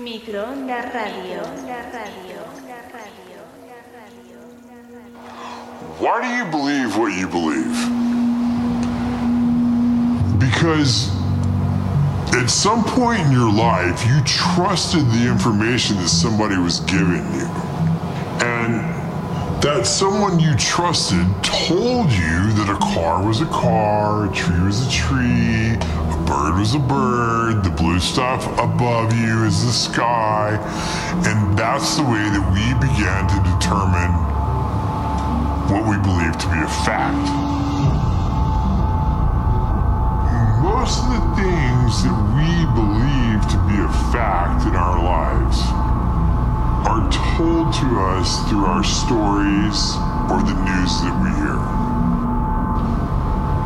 Microondas Radio. Why do you believe what you believe? Because at some point in your life, you trusted the information that somebody was giving you. And that someone you trusted told you that a car was a car, a tree was a tree, bird was a bird, the blue stuff above you is the sky. And that's the way that we began to determine what we believe to be a fact. Most of the things that we believe to be a fact in our lives are told to us through our stories or the news that we hear.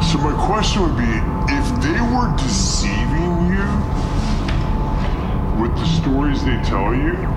So my question would be, they were deceiving you with the stories they tell you,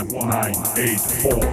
1984.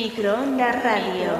Microondas Radio.